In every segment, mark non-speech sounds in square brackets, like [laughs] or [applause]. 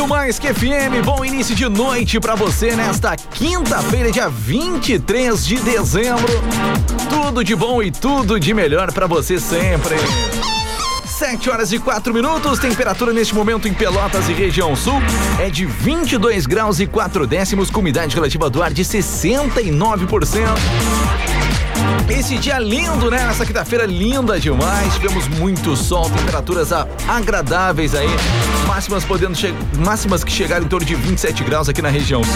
Muito mais que FM. Bom início de noite para você nesta quinta-feira, dia 23 de dezembro. Tudo de bom e tudo de melhor para você sempre. 7 horas e 4 minutos, temperatura neste momento em Pelotas e região sul é de 22 graus e 4 décimos, com umidade relativa do ar de 69%. Esse dia lindo, né? Essa quinta-feira linda demais. Tivemos muito sol, temperaturas agradáveis aí. Máximas podendo máximas que chegaram em torno de 27 graus aqui na região sul.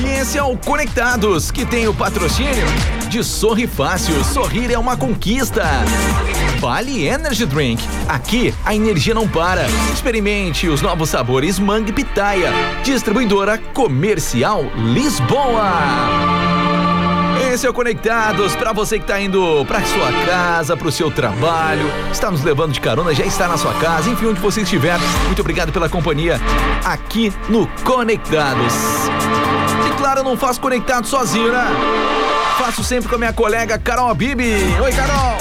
E esse é o Conectados, que tem o patrocínio de Sorri Fácil. Sorrir é uma conquista. Vale Energy Drink. Aqui a energia não para. Experimente os novos sabores Mangue Pitaia. Distribuidora Comercial Lisboa. É o Conectados para você que está indo para sua casa, para o seu trabalho, está nos levando de carona, já está na sua casa, enfim, onde você estiver. Muito obrigado pela companhia aqui no Conectados. E claro, eu não faço Conectado sozinho, né? Faço sempre com a minha colega Carol Bibi. Oi, Carol!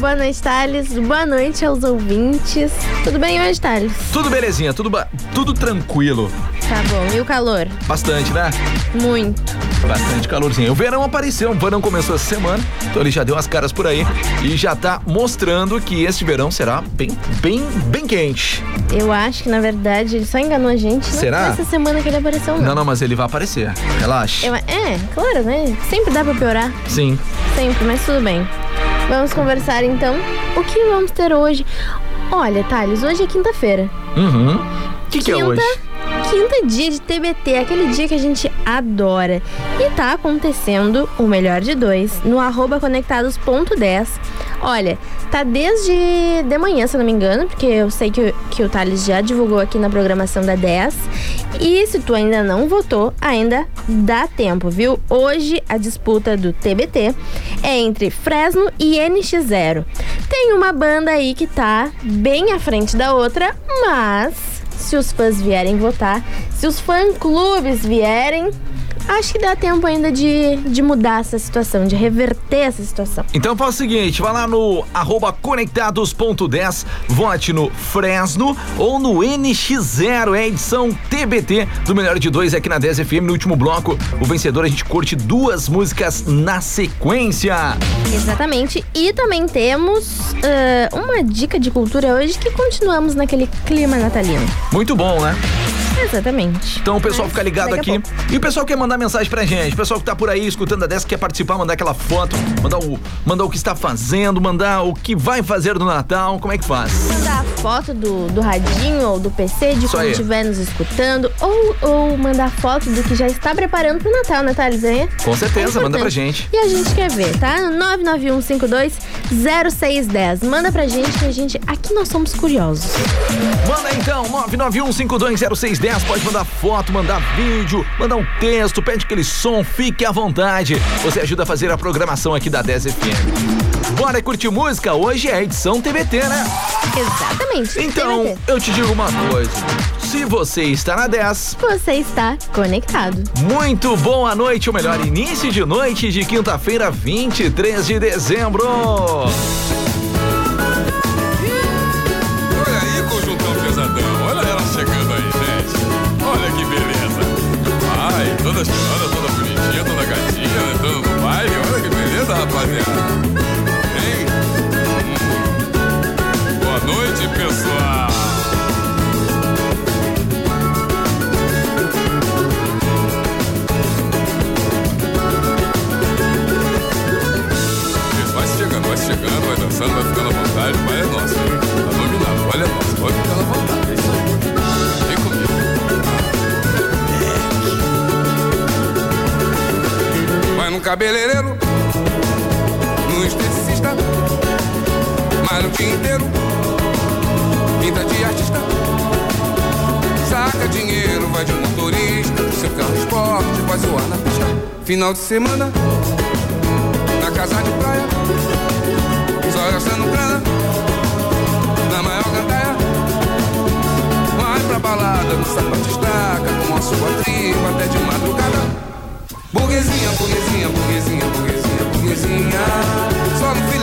Boa noite, Thales. Boa noite aos ouvintes. Tudo bem hoje, Thales? Tudo belezinha, tudo, tudo tranquilo. Tá bom. E o calor? Bastante, né? Muito. Bastante calorzinho. O verão apareceu, o verão começou essa semana, então ele já deu as caras por aí e já tá mostrando que este verão será bem, bem, bem quente. Eu acho que, na verdade, ele só enganou a gente. Será? Essa semana que ele apareceu, não. Não, não, mas ele vai aparecer. Relaxa. Eu, é, claro, né? Sempre dá pra piorar. Sim. Sempre, mas tudo bem. Vamos conversar então. O que vamos ter hoje? Olha, Thales, hoje é quinta-feira. Uhum. O que, que é hoje? quinta dia de TBT, aquele dia que a gente adora. E tá acontecendo o melhor de dois no arroba conectados.10. Olha, tá desde de manhã, se não me engano, porque eu sei que, que o Thales já divulgou aqui na programação da 10. E se tu ainda não votou, ainda dá tempo, viu? Hoje a disputa do TBT é entre Fresno e NX0. Tem uma banda aí que tá bem à frente da outra, mas se os fãs vierem votar, se os fã-clubes vierem, acho que dá tempo ainda de, de mudar essa situação, de reverter essa situação. Então faz o seguinte, vai lá no arroba conectados.10, vote no Fresno ou no NX0, é a edição TBT do Melhor de Dois aqui na 10 FM. No último bloco, o vencedor a gente curte duas músicas na sequência. Exatamente, e também temos uh, uma dica de cultura hoje que continuamos naquele clima natalino. Muito bom, né? Exatamente. Então o pessoal Mas, fica ligado aqui. E o pessoal quer mandar mensagem pra gente. O pessoal que tá por aí escutando a dessa quer participar, mandar aquela foto, mandar o, mandar o que está fazendo, mandar o que vai fazer no Natal. Como é que faz? Mandar a foto do, do radinho ou do PC de quem estiver nos escutando. Ou, ou mandar foto do que já está preparando pro Natal, né, Thales? É? Com certeza, é manda pra gente. E a gente quer ver, tá? 99152 0610. Manda pra gente que a gente. Aqui nós somos curiosos. Manda então, 991520610 10, pode mandar foto, mandar vídeo, mandar um texto, pede aquele som, fique à vontade. Você ajuda a fazer a programação aqui da 10 FM. Bora curtir música? Hoje é a edição TBT, né? Exatamente. Então, TBT. eu te digo uma coisa. Se você está na 10, você está conectado. Muito boa noite, o melhor início de noite de quinta-feira, 23 de dezembro. vai dançando, vai ficando à vontade. O pai é nosso, tá dominado. O pai é nosso, pode ficar à vontade. É isso aí. Vem comigo. Vai no cabeleireiro, no esteticista, malha o dia inteiro, pinta de artista. Saca dinheiro, vai de motorista, seu carro esporte, vai zoar na pista. Final de semana balada, no sapato estaca, com a sua tribo até de madrugada. Burguesinha, burguesinha, burguesinha, burguesinha, burguesinha. Só no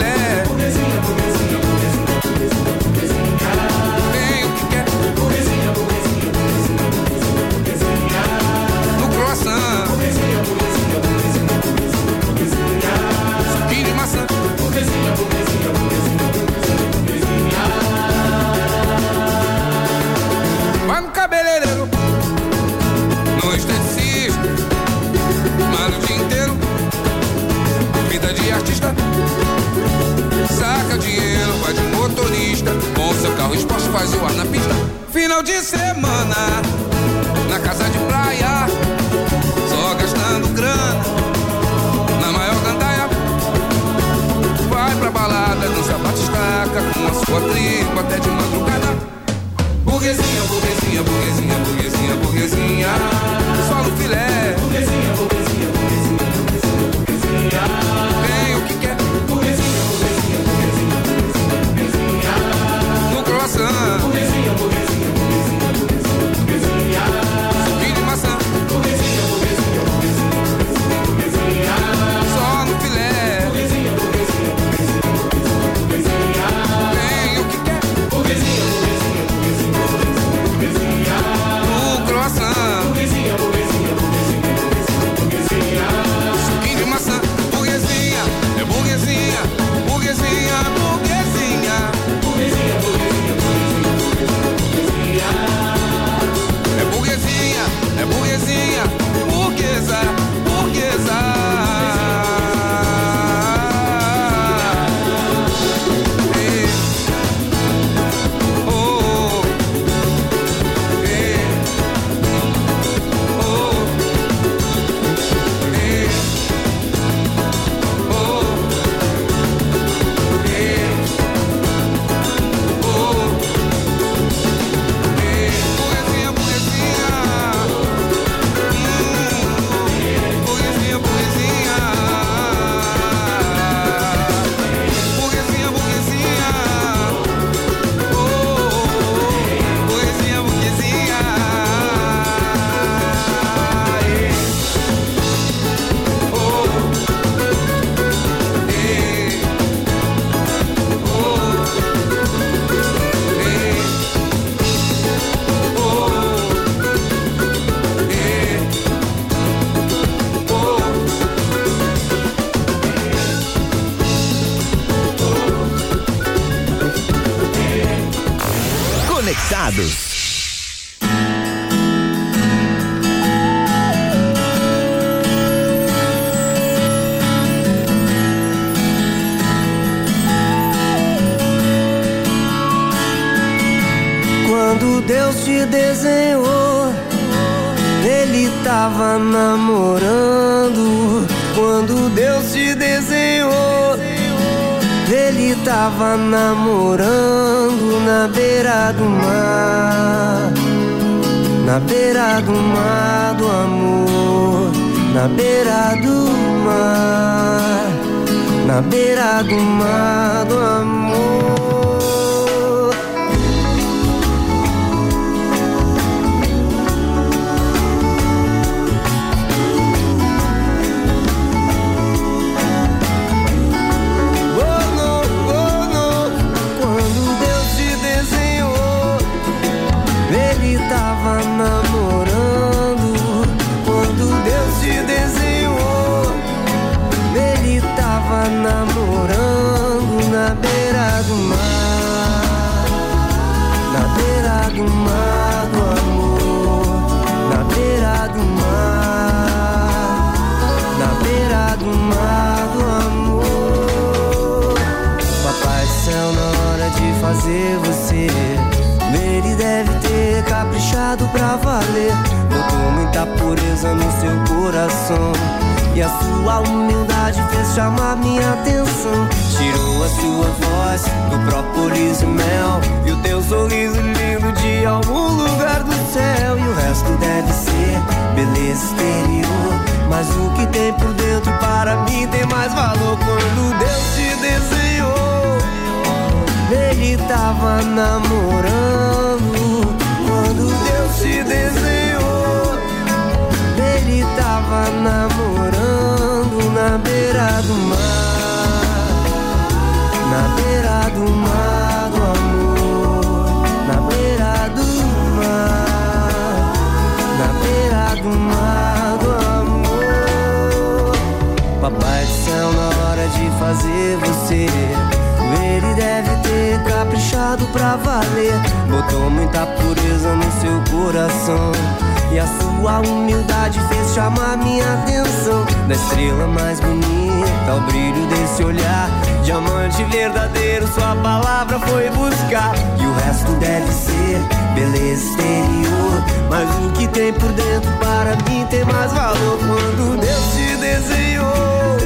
Da estrela mais bonita, ao brilho desse olhar. Diamante verdadeiro, sua palavra foi buscar. E o resto deve ser beleza exterior. Mas o que tem por dentro para mim tem mais valor quando Deus te desenhou.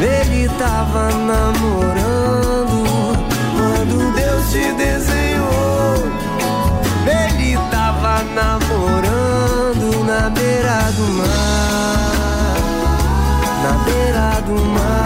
Ele tava namorando quando Deus te desenhou. Ele tava namorando na beira do mar, do mar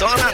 persona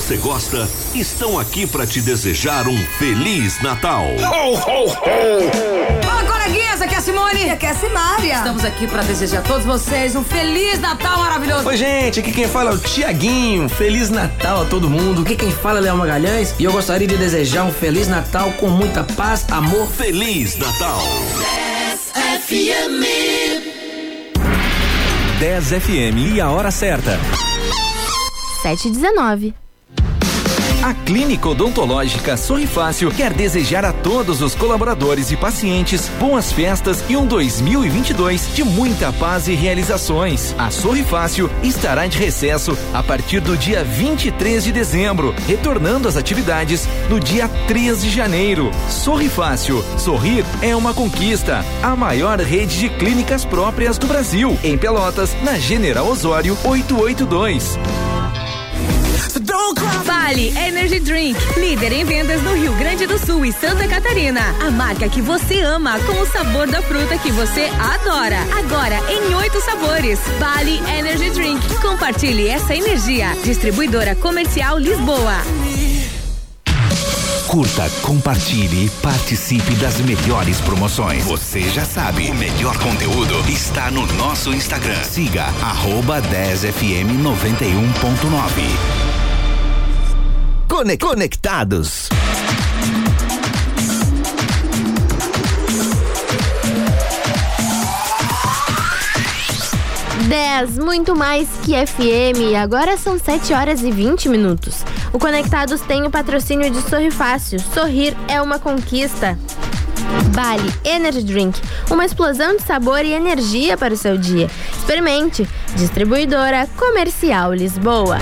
você gosta estão aqui para te desejar um feliz Natal. Fala, coleguinhas, aqui é a Simone. E aqui é a Simária. Estamos aqui para desejar a todos vocês um Feliz Natal maravilhoso. Oi, gente, aqui quem fala é o Tiaguinho. Feliz Natal a todo mundo. Aqui quem fala é Léo Magalhães e eu gostaria de desejar um Feliz Natal com muita paz, amor. Feliz Natal. 10 FM. 10 FM e a hora certa. 719. A Clínica Odontológica Sorri Fácil quer desejar a todos os colaboradores e pacientes boas festas e um 2022 de muita paz e realizações. A Sorri Fácil estará de recesso a partir do dia 23 de dezembro, retornando às atividades no dia 3 de janeiro. Sorri Fácil. Sorrir é uma conquista. A maior rede de clínicas próprias do Brasil. Em Pelotas, na General Osório 882. Vale Energy Drink, líder em vendas no Rio Grande do Sul e Santa Catarina. A marca que você ama com o sabor da fruta que você adora. Agora em oito sabores. Vale Energy Drink. Compartilhe essa energia. Distribuidora Comercial Lisboa. Curta, compartilhe e participe das melhores promoções. Você já sabe, o melhor conteúdo está no nosso Instagram. Siga arroba 10fm 91.9. Conectados. Dez, muito mais que FM. Agora são 7 horas e 20 minutos. O Conectados tem o patrocínio de Sorri Fácil. Sorrir é uma conquista. Bali Energy Drink, uma explosão de sabor e energia para o seu dia. Experimente. Distribuidora Comercial Lisboa.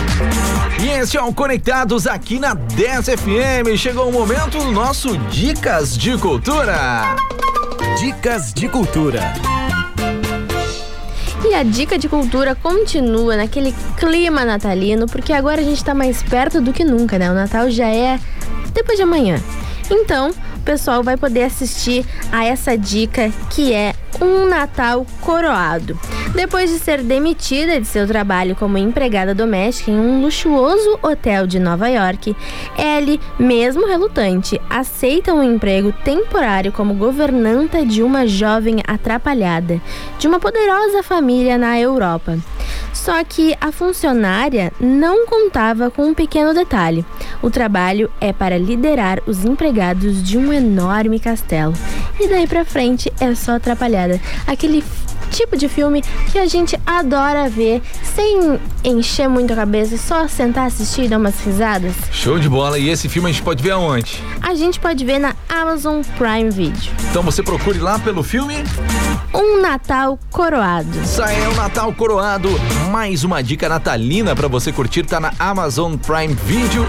E este é o Conectados aqui na 10 FM. Chegou o momento do nosso Dicas de Cultura. Dicas de Cultura. E a dica de cultura continua naquele clima natalino, porque agora a gente tá mais perto do que nunca, né? O Natal já é depois de amanhã. Então, o pessoal vai poder assistir a essa dica que é um Natal coroado. Depois de ser demitida de seu trabalho como empregada doméstica em um luxuoso hotel de Nova York, Ellie, mesmo relutante, aceita um emprego temporário como governanta de uma jovem atrapalhada de uma poderosa família na Europa. Só que a funcionária não contava com um pequeno detalhe. O trabalho é para liderar os empregados de um enorme castelo. E daí pra frente é só Aquele tipo de filme que a gente adora ver sem encher muito a cabeça, só sentar, assistir e dar umas risadas. Show de bola. E esse filme a gente pode ver aonde? A gente pode ver na Amazon Prime Video. Então você procure lá pelo filme Um Natal Coroado. Isso aí é o Natal Coroado. Mais uma dica natalina para você curtir, tá na Amazon Prime Video.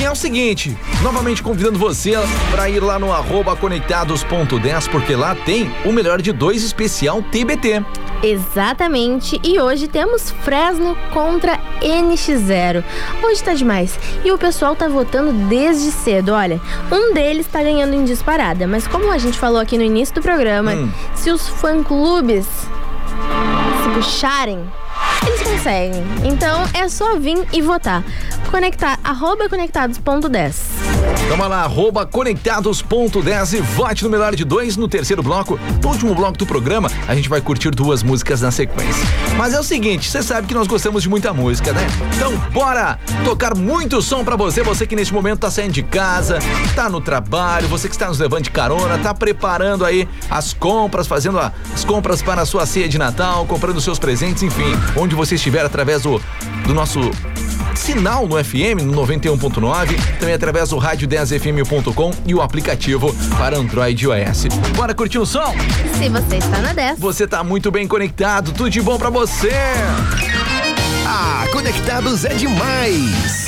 E é o seguinte, novamente convidando você para ir lá no arroba conectados.10, porque lá tem o melhor de dois especial TBT. Exatamente, e hoje temos Fresno contra NX0. Hoje tá demais. E o pessoal tá votando desde cedo. Olha, um deles tá ganhando em disparada, mas como a gente falou aqui no início do programa, Hum. se os fã-clubes se puxarem, eles conseguem. Então é só vir e votar. Conectar, arroba conectados.10. Toma lá, arroba conectados.10 e vote no melhor de dois no terceiro bloco. No último bloco do programa, a gente vai curtir duas músicas na sequência. Mas é o seguinte, você sabe que nós gostamos de muita música, né? Então bora tocar muito som pra você, você que neste momento tá saindo de casa, tá no trabalho, você que está nos levando de carona, tá preparando aí as compras, fazendo as compras para a sua ceia de Natal, comprando seus presentes, enfim, onde você estiver através do, do nosso sinal no FM no 91.9, também através do rádio 10fm.com e o aplicativo para Android e iOS. Bora curtir o som? Se você está na 10. Você tá muito bem conectado, tudo de bom pra você. Ah, Conectados é demais.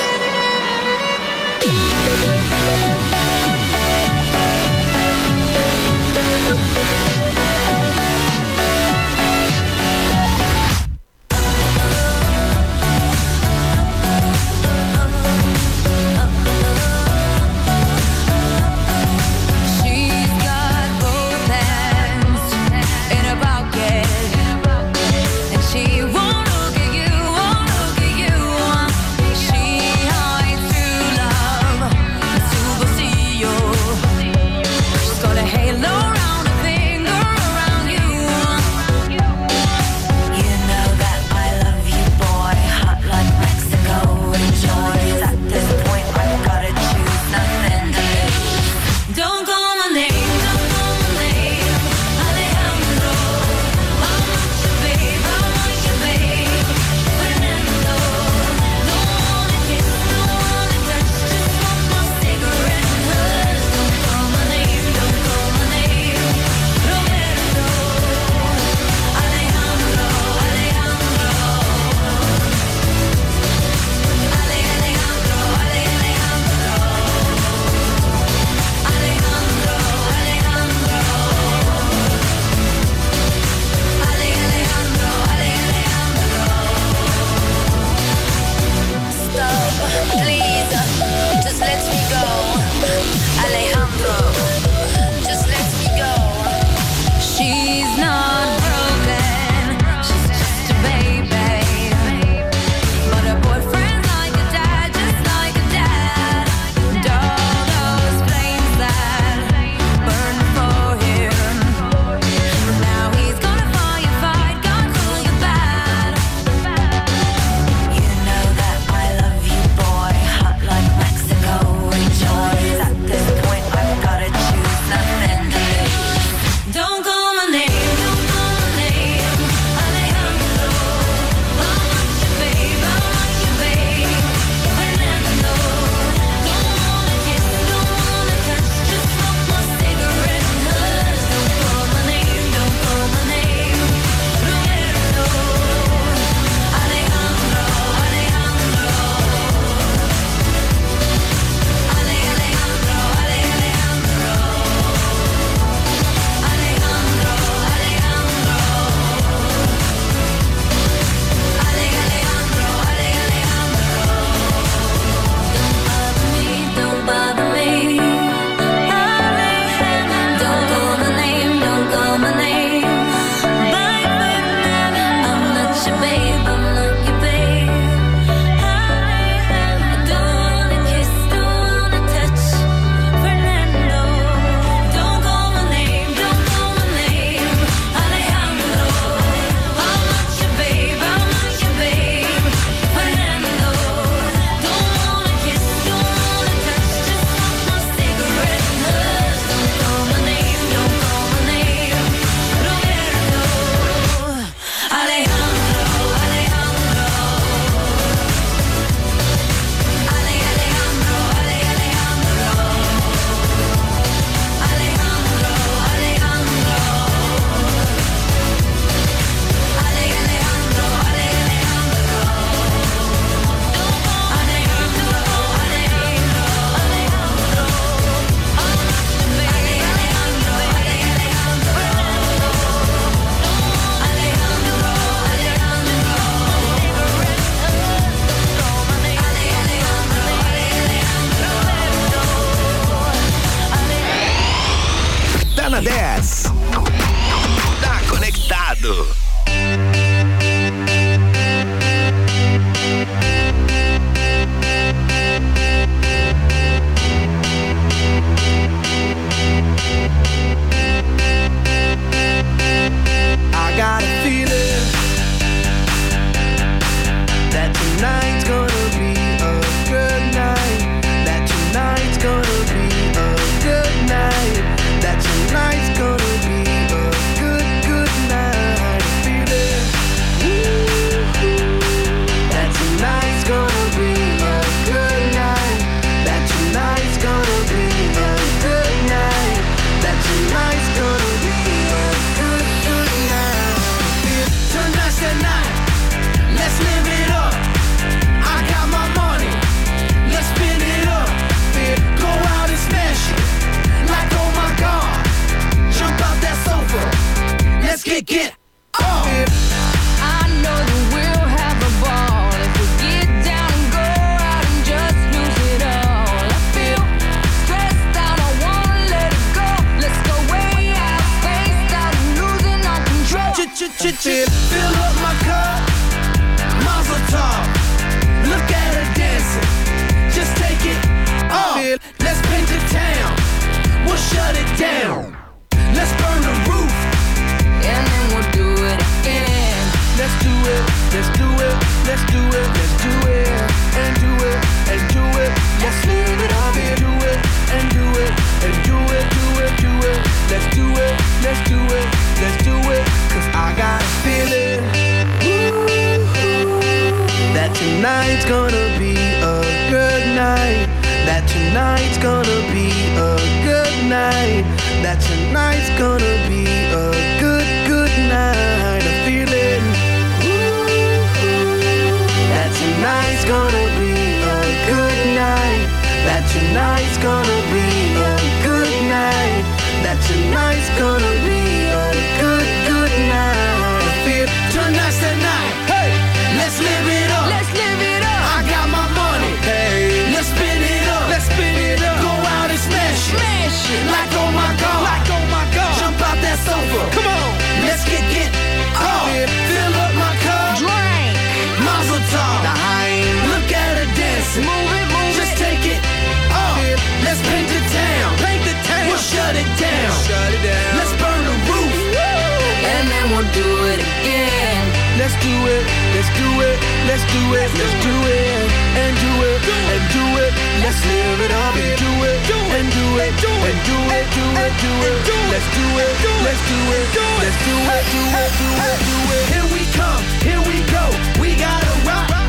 Let's do it, let's do it, let's do it, and do it, and do it. Let's live it up and do it, and do it, and do it, do it, do it. Let's do it, let's do it, let's do it, do it, do it, do it. Here we come, here we go. We gotta rock.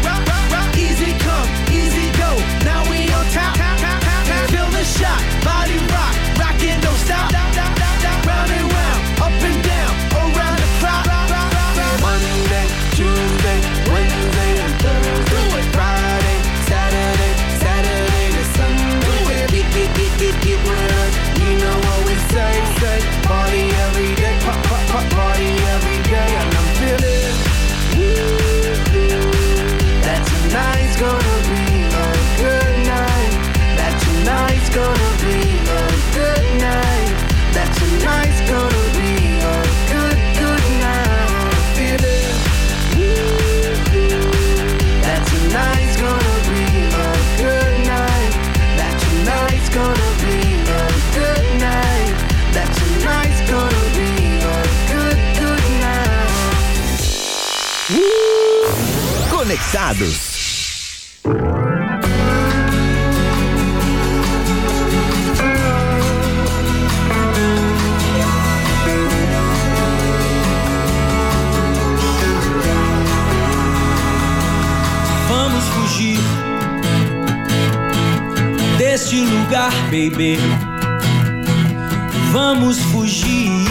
Vamos fugir deste lugar, baby. Vamos fugir.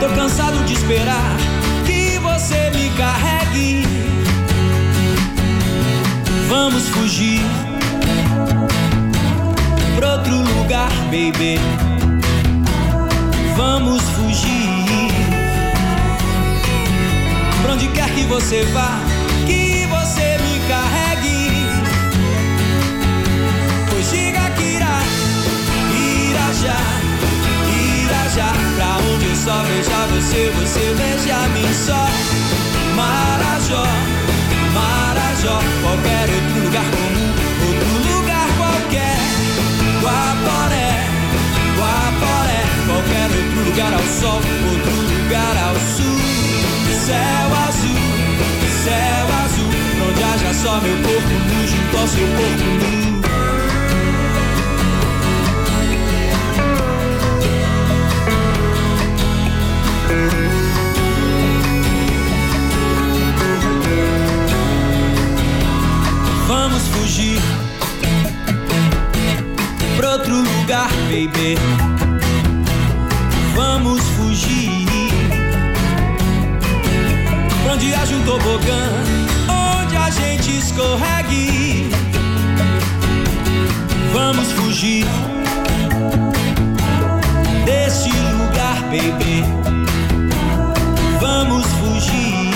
Tô cansado de esperar que você me carregue. Vamos fugir pra outro lugar, baby. Vamos fugir pra onde quer que você vá, que você me carregue. Fugiga, Kira, Irajá, Irajá, pra onde eu só veja você, você veja mim só. Marajó, Marajó, qualquer outro lugar comum, outro lugar qualquer. Guaporé, Guaporé, qualquer outro lugar ao sol, outro lugar ao sul. Céu azul, céu azul, onde haja só meu corpo nu junto ao seu corpo nu. Pra outro lugar, baby. Vamos fugir pra onde haja um tobogã, onde a gente escorregue. Vamos fugir desse lugar, baby. Vamos fugir.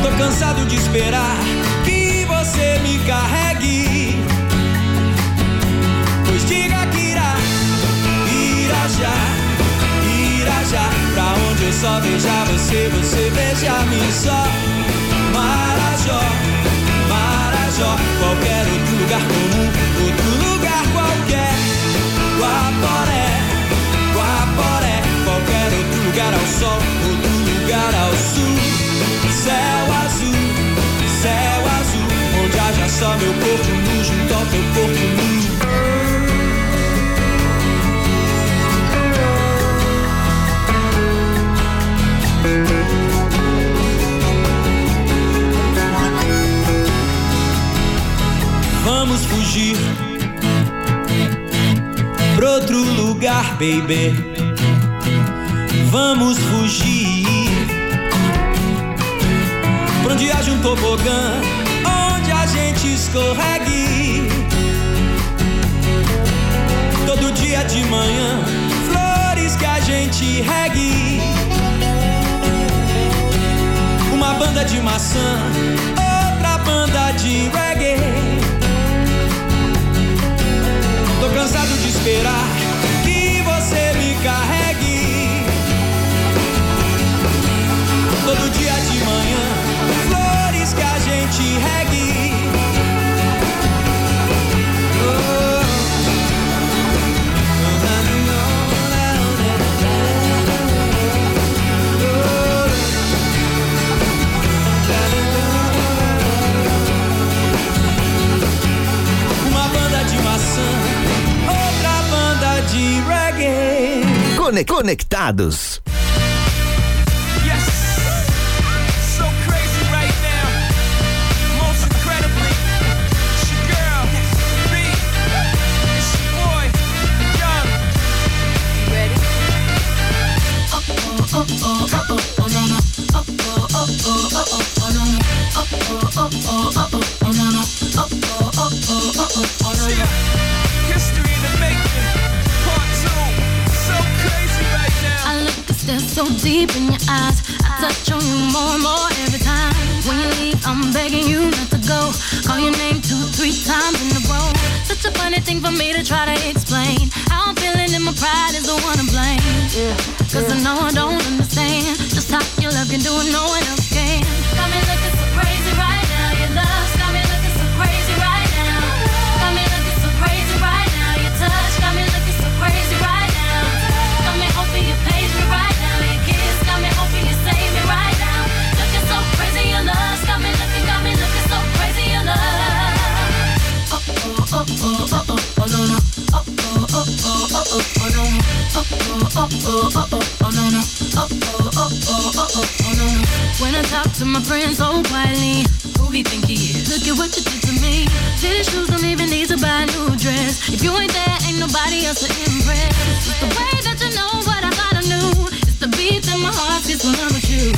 Tô cansado de esperar que você me carregue. Só beijar você, você beija mim só. Marajó, Marajó, qualquer outro lugar comum, outro lugar qualquer. Guaporé, Guaporé, qualquer outro lugar ao sol, outro lugar ao sul. Céu azul, céu azul, onde haja só meu corpo nu junto ao teu corpo fugir pra outro lugar, baby. Vamos fugir pra onde haja um tobogã, onde a gente escorregue. Todo dia de manhã, flores que a gente regue. Uma banda de maçã, outra banda de reggae. Esperar que você me carregue. Todo dia de manhã, flores que a gente regue. Conectados. A thing for me to try to explain. How I'm feeling and my pride is the one to blame. Cause I know I don't understand just how your love can do it, no one else can. Oh oh oh oh oh oh oh no no. Oh oh oh oh oh oh oh no. When I talk to my friends so quietly, who he think he is? Look at what you did to me. Tennis shoes don't even need to buy a new dress. If you ain't there, ain't nobody else to impress. The way that you know what I thought I knew. It's the beat that my heart gets when I'm with you.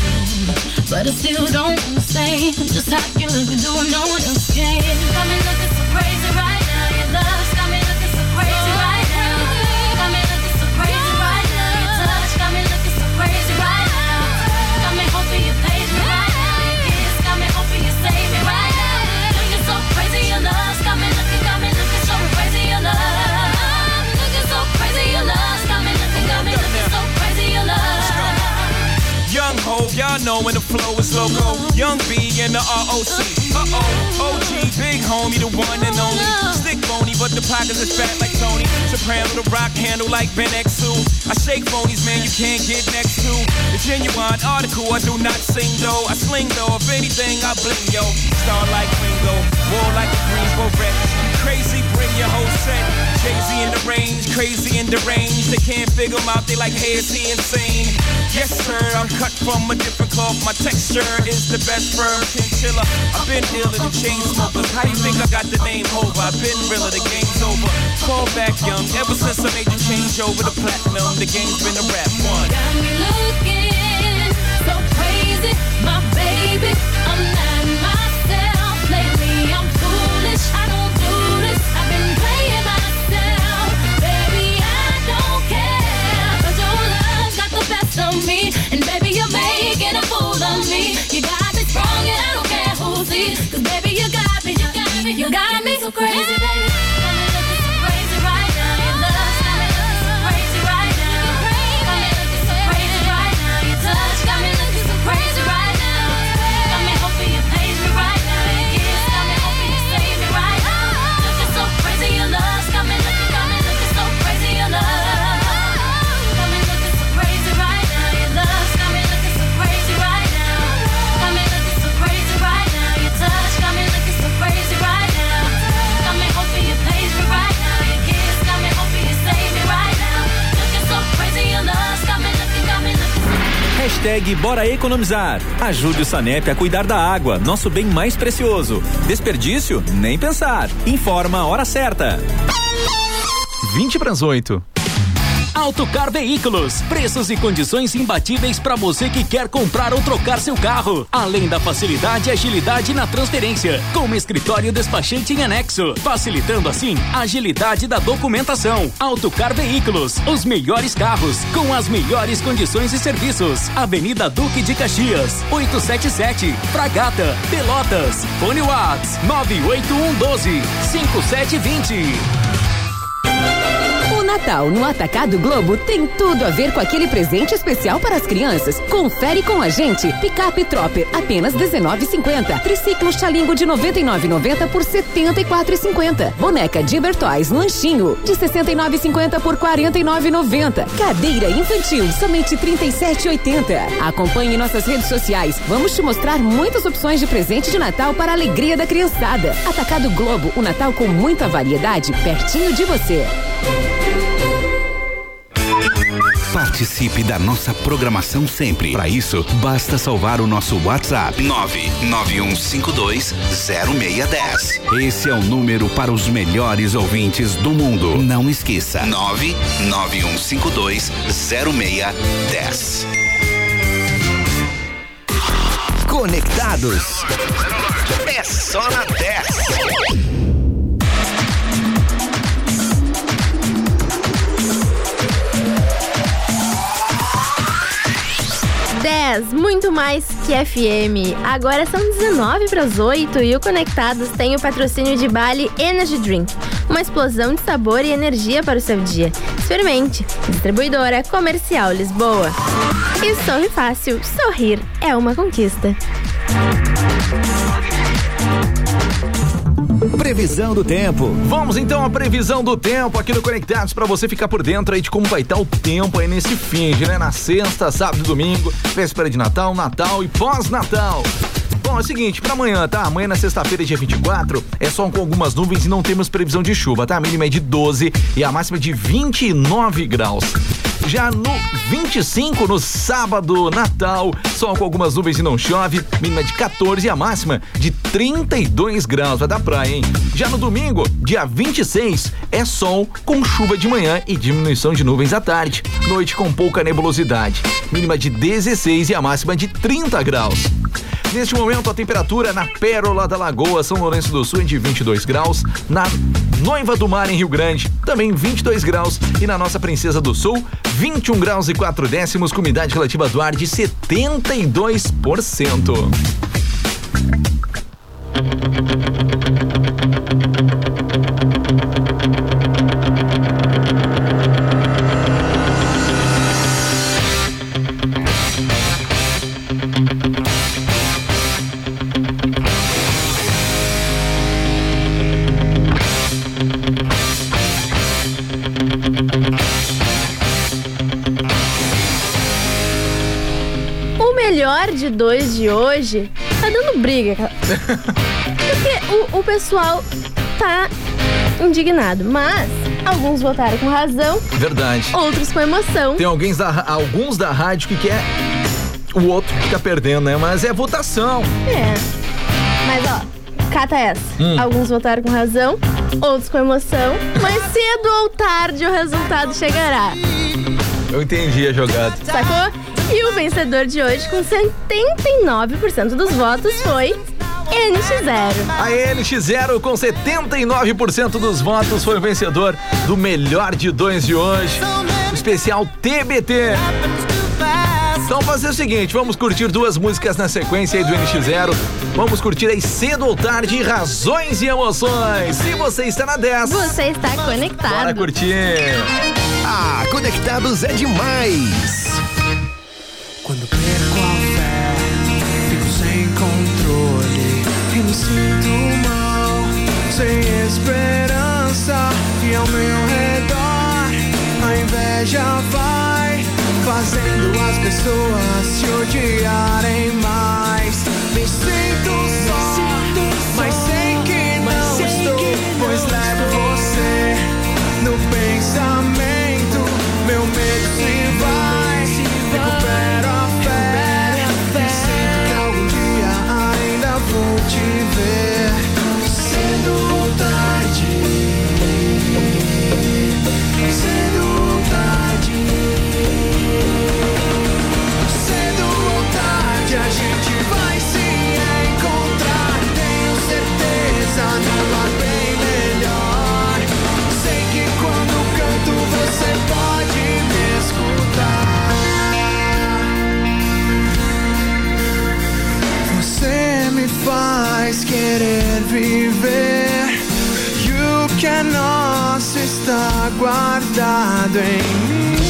But I still don't understand just how you look and do no one else can. Got me looking so know when the flow is loco. Young B and the ROC. Uh oh, OG, big homie, the one and only. Stick bony, but the pockets is fat like Tony. Soprano, the rock handle like Ben X2. I shake phonies, man, you can't get next to. The genuine article, I do not sing though. I sling though, if anything, I bling yo. Star like Ringo, war like a Greensboro wreck. Crazy, bring your whole set. Jay-Z in the range, crazy in the range. They can't figure him out, they like, hey, is he insane? Yes, sir, I'm cut from a different cloth. My texture is the best firm chinchilla. I've been dealing with chain smokers. How you think I got the name over? I've been realer, the game's over. Fall back young, ever since I made the change over the platinum, the game's been a rap one. Got me looking so crazy, my baby. I'm not and baby you're making a fool of me. You got me and I don't care who sees. baby you got me, you got me, you got me so crazy, baby. Hashtag Bora Economizar. Ajude o Sanep a cuidar da água, nosso bem mais precioso. Desperdício? Nem pensar. Informa a hora certa. 20 para as 8. Autocar Veículos, preços e condições imbatíveis para você que quer comprar ou trocar seu carro. Além da facilidade e agilidade na transferência, com escritório despachante em anexo, facilitando assim a agilidade da documentação. Autocar Veículos, os melhores carros com as melhores condições e serviços. Avenida Duque de Caxias, 877, Fragata, Pelotas. Fone Whats 98112 5720. Natal no Atacado Globo tem tudo a ver com aquele presente especial para as crianças. Confere com a gente. Picape Tropper, apenas R$19,50. Triciclo Xalingo de R$ 99,90 por R$ 74,50. Boneca Diber Toys Lanchinho, de R$ 69,50 por R$ 49,90. Cadeira infantil, somente R$ 37,80. Acompanhe nossas redes sociais. Vamos te mostrar muitas opções de presente de Natal para a alegria da criançada. Atacado Globo, o Natal com muita variedade, pertinho de você. Participe da nossa programação sempre. Para isso, basta salvar o nosso WhatsApp 991520610. Esse é o número para os melhores ouvintes do mundo. Não esqueça. 991520610. Conectados. É só na 10. 10, muito mais que FM. Agora são 19 para as 8 e o Conectados tem o patrocínio de Bali Energy Drink. Uma explosão de sabor e energia para o seu dia. Experimente. Distribuidora Comercial Lisboa. E sorri fácil. Sorrir é uma conquista. Previsão do tempo. Vamos então à previsão do tempo aqui no Conectados para você ficar por dentro aí de como vai estar o tempo aí nesse fim de, né? Na sexta, sábado domingo, véspera de Natal, Natal e pós-Natal. Bom, é o seguinte, pra amanhã, tá? Amanhã na sexta-feira, dia 24, é só com algumas nuvens e não temos previsão de chuva, tá? A mínima é de 12 e a máxima é de 29 graus. Já no 25, no sábado, Natal, sol com algumas nuvens e não chove, mínima de 14 e a máxima de 32 graus. Vai dar praia, hein? Já no domingo, dia 26, é sol com chuva de manhã e diminuição de nuvens à tarde. Noite com pouca nebulosidade, mínima de 16 e a máxima de 30 graus. Neste momento, a temperatura na Pérola da Lagoa, São Lourenço do Sul, é de 22 graus. Na Noiva do Mar, em Rio Grande, também 22 graus. E na nossa Princesa do Sul, 21 graus e 4 décimos, com umidade relativa do ar de 72%. Melhor de dois de hoje tá dando briga. Porque o, o pessoal tá indignado. Mas alguns votaram com razão, Verdade. outros com emoção. Tem alguns da, alguns da rádio que quer o outro fica perdendo, né? Mas é votação. É. Mas ó, cata essa. Hum. Alguns votaram com razão, outros com emoção. Mas cedo ou tarde o resultado chegará. Eu entendi a jogada. Sacou? E o vencedor de hoje, com 79% dos votos, foi NX0. A NX0 com 79% dos votos foi o vencedor do melhor de dois de hoje. O especial TBT. Então fazer o seguinte, vamos curtir duas músicas na sequência aí do NX0. Vamos curtir aí cedo ou tarde razões e emoções. Se você está na 10. Você está conectado. Bora curtir. Ah, conectados é demais. Quando perco a fé, fico sem controle e me sinto mal, sem esperança. E ao meu redor, a inveja vai fazendo as pessoas se odiarem mais. Me sinto só, mas sei que não estou, pois levo guardado em mim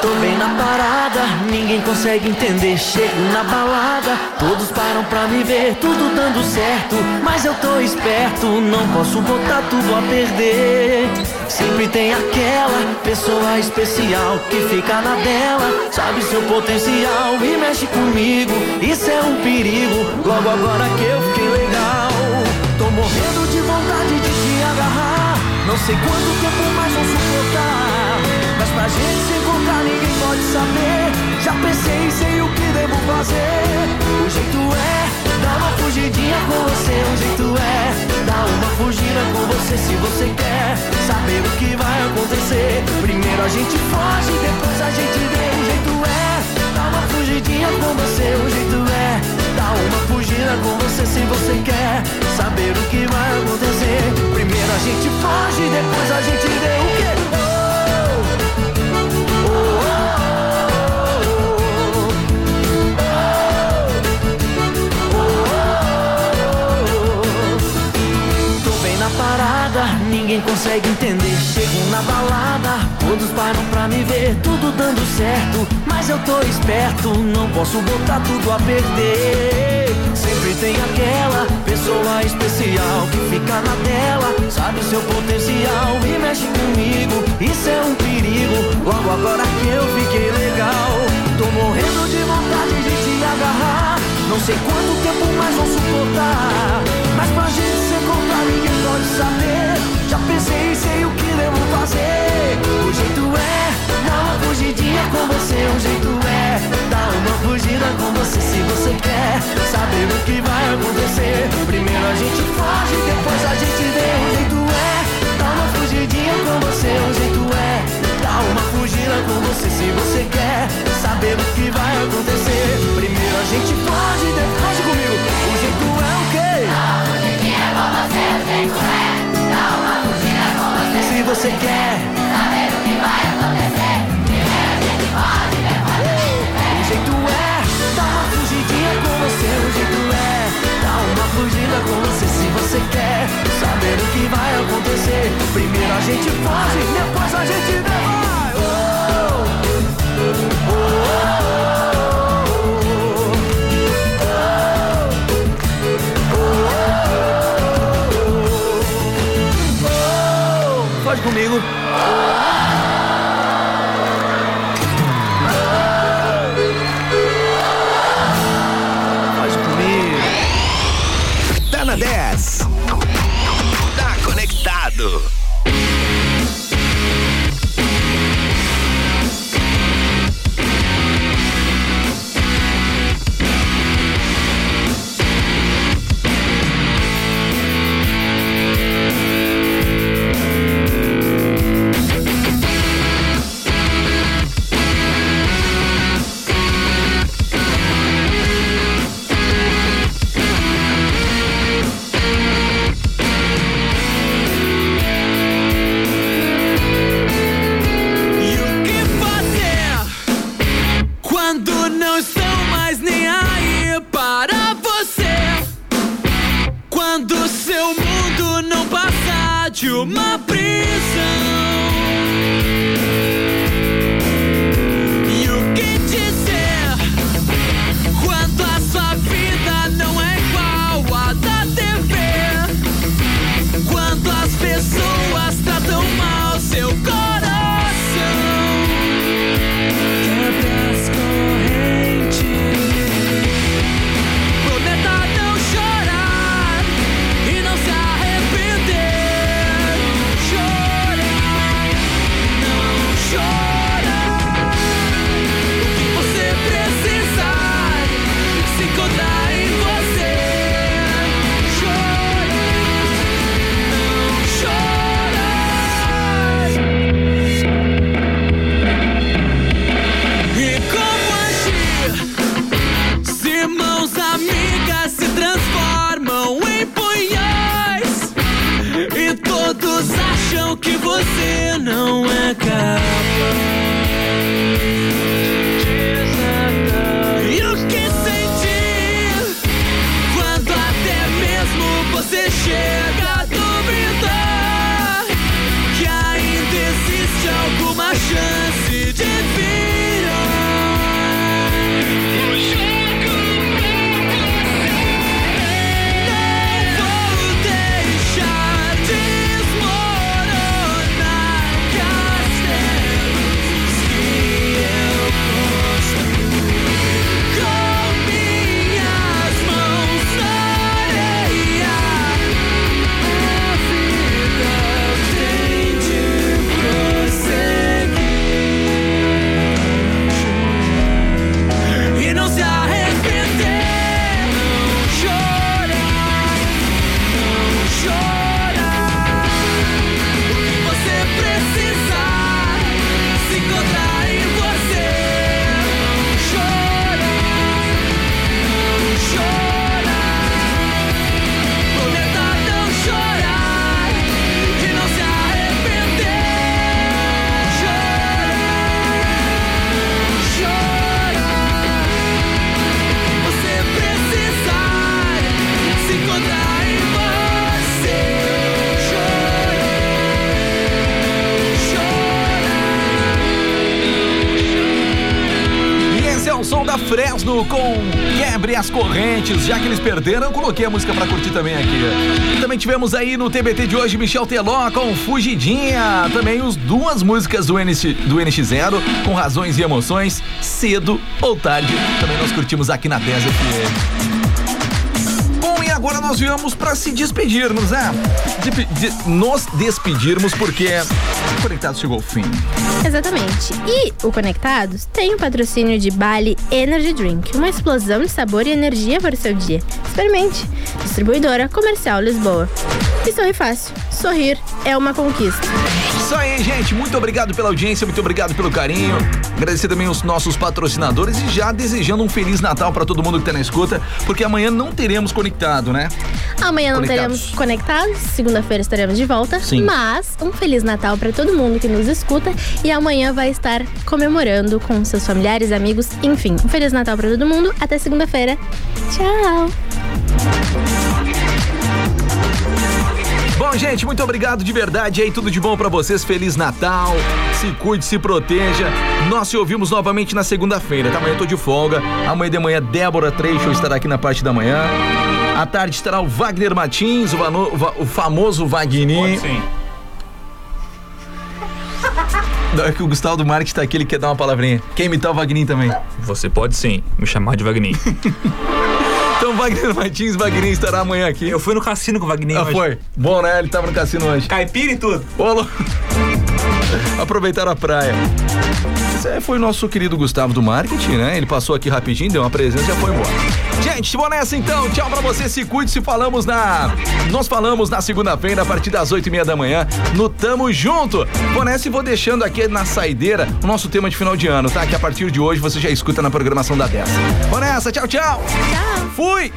Tô bem na parada, ninguém consegue entender. Chego na balada, todos param pra me ver, tudo dando certo. Mas eu tô esperto, não posso botar tudo a perder. Sempre tem aquela pessoa especial que fica na dela, sabe seu potencial e mexe comigo. Isso é um perigo, logo agora que eu fiquei legal. Tô morrendo de vontade de te agarrar. Não sei quanto tempo mais vou suportar. Mas pra gente se encontrar ninguém pode saber. Já pensei sei o que devo fazer. O jeito é dar uma fugidinha com você. O jeito é dar uma fugida com você se você quer saber o que vai acontecer. Primeiro a gente foge, depois a gente vê. O jeito é dar uma fugidinha com você. O jeito é dar uma fugida com você se você quer saber o que vai acontecer. Primeiro a gente foge, depois a gente vê o que. Parada, ninguém consegue entender. Chego na balada, todos param pra me ver, tudo dando certo. Mas eu tô esperto, não posso botar tudo a perder. Sempre tem aquela pessoa especial que fica na tela, sabe o seu potencial e mexe comigo. Isso é um perigo, logo agora que eu fiquei legal. Tô morrendo de vontade de te agarrar. Não sei quanto tempo mais vou suportar. Mas pra gente se encontrar ninguém pode saber. Já pensei sei o que devo fazer. O jeito é dar uma fugidinha com você. O jeito é dar uma fugida com você se você quer saber o que vai acontecer. Primeiro a gente foge, depois a gente vê. O jeito é dar uma fugidinha com você. O jeito é dar uma fugida com você se você quer saber o que vai acontecer. Primeiro a gente foge, depois comigo. O jeito é o quê? Se você quer saber o que vai acontecer. Primeiro a gente vê. O jeito é uma fugidinha com você. O jeito é uma com você se você quer saber o que vai acontecer. Primeiro a gente foge, depois a gente vê. Comigo. Pode comigo. Tá na 10. Tá conectado. Correntes. Já que eles perderam, eu coloquei a música pra curtir também aqui. E também tivemos aí no TBT de hoje Michel Teló com Fugidinha. Também os duas músicas do, NX, do NX0 com razões e emoções, cedo ou tarde. Também nós curtimos aqui na 10 FM. Bom, e agora nós viemos para se despedirmos, né? De, de, nos despedirmos porque o Conectado chegou ao fim. Exatamente. E o Conectados tem o patrocínio de Bali Energy Drink, uma explosão de sabor e energia para o seu dia. Experimente. Distribuidora Comercial Lisboa. E sorri fácil. Sorrir é uma conquista. Isso aí, gente. Muito obrigado pela audiência, muito obrigado pelo carinho. Agradecer também os nossos patrocinadores e já desejando um Feliz Natal para todo mundo que tá na escuta, porque amanhã não teremos conectado, né? Amanhã não Conectados. teremos conectados, segunda-feira estaremos de volta. Sim. Mas um Feliz Natal para todo mundo que nos escuta e amanhã vai estar comemorando com seus familiares, amigos, enfim. Um Feliz Natal para todo mundo. Até segunda-feira. Tchau. Gente, muito obrigado de verdade aí, tudo de bom pra vocês. Feliz Natal. Se cuide, se proteja. Nós se ouvimos novamente na segunda-feira, tá? Amanhã eu tô de folga. Amanhã de manhã, Débora Trecho estará aqui na parte da manhã. À tarde estará o Wagner Martins, o, vano- o famoso Wagner. Sim. Não, é que o Gustavo do Marques tá aqui, ele quer dar uma palavrinha. Quer imitar o Wagner também? Você pode sim me chamar de Wagner. [laughs] Então, Wagner Martins, Wagner estará amanhã aqui. Eu fui no cassino com o Wagner Ah, hoje. foi? Bom, né? Ele tava no cassino hoje. Caipira e tudo. Louco. Aproveitar a praia. Esse aí foi o nosso querido Gustavo do Marketing, né? Ele passou aqui rapidinho, deu uma presença e já foi embora. Gente, vou nessa então. Tchau pra você, se cuide, se falamos na... Nós falamos na segunda-feira, a partir das oito e meia da manhã, no Tamo Junto. Vou nessa e vou deixando aqui na saideira o nosso tema de final de ano, tá? Que a partir de hoje você já escuta na programação da 10. Vou nessa, tchau, tchau. Tchau. Fui.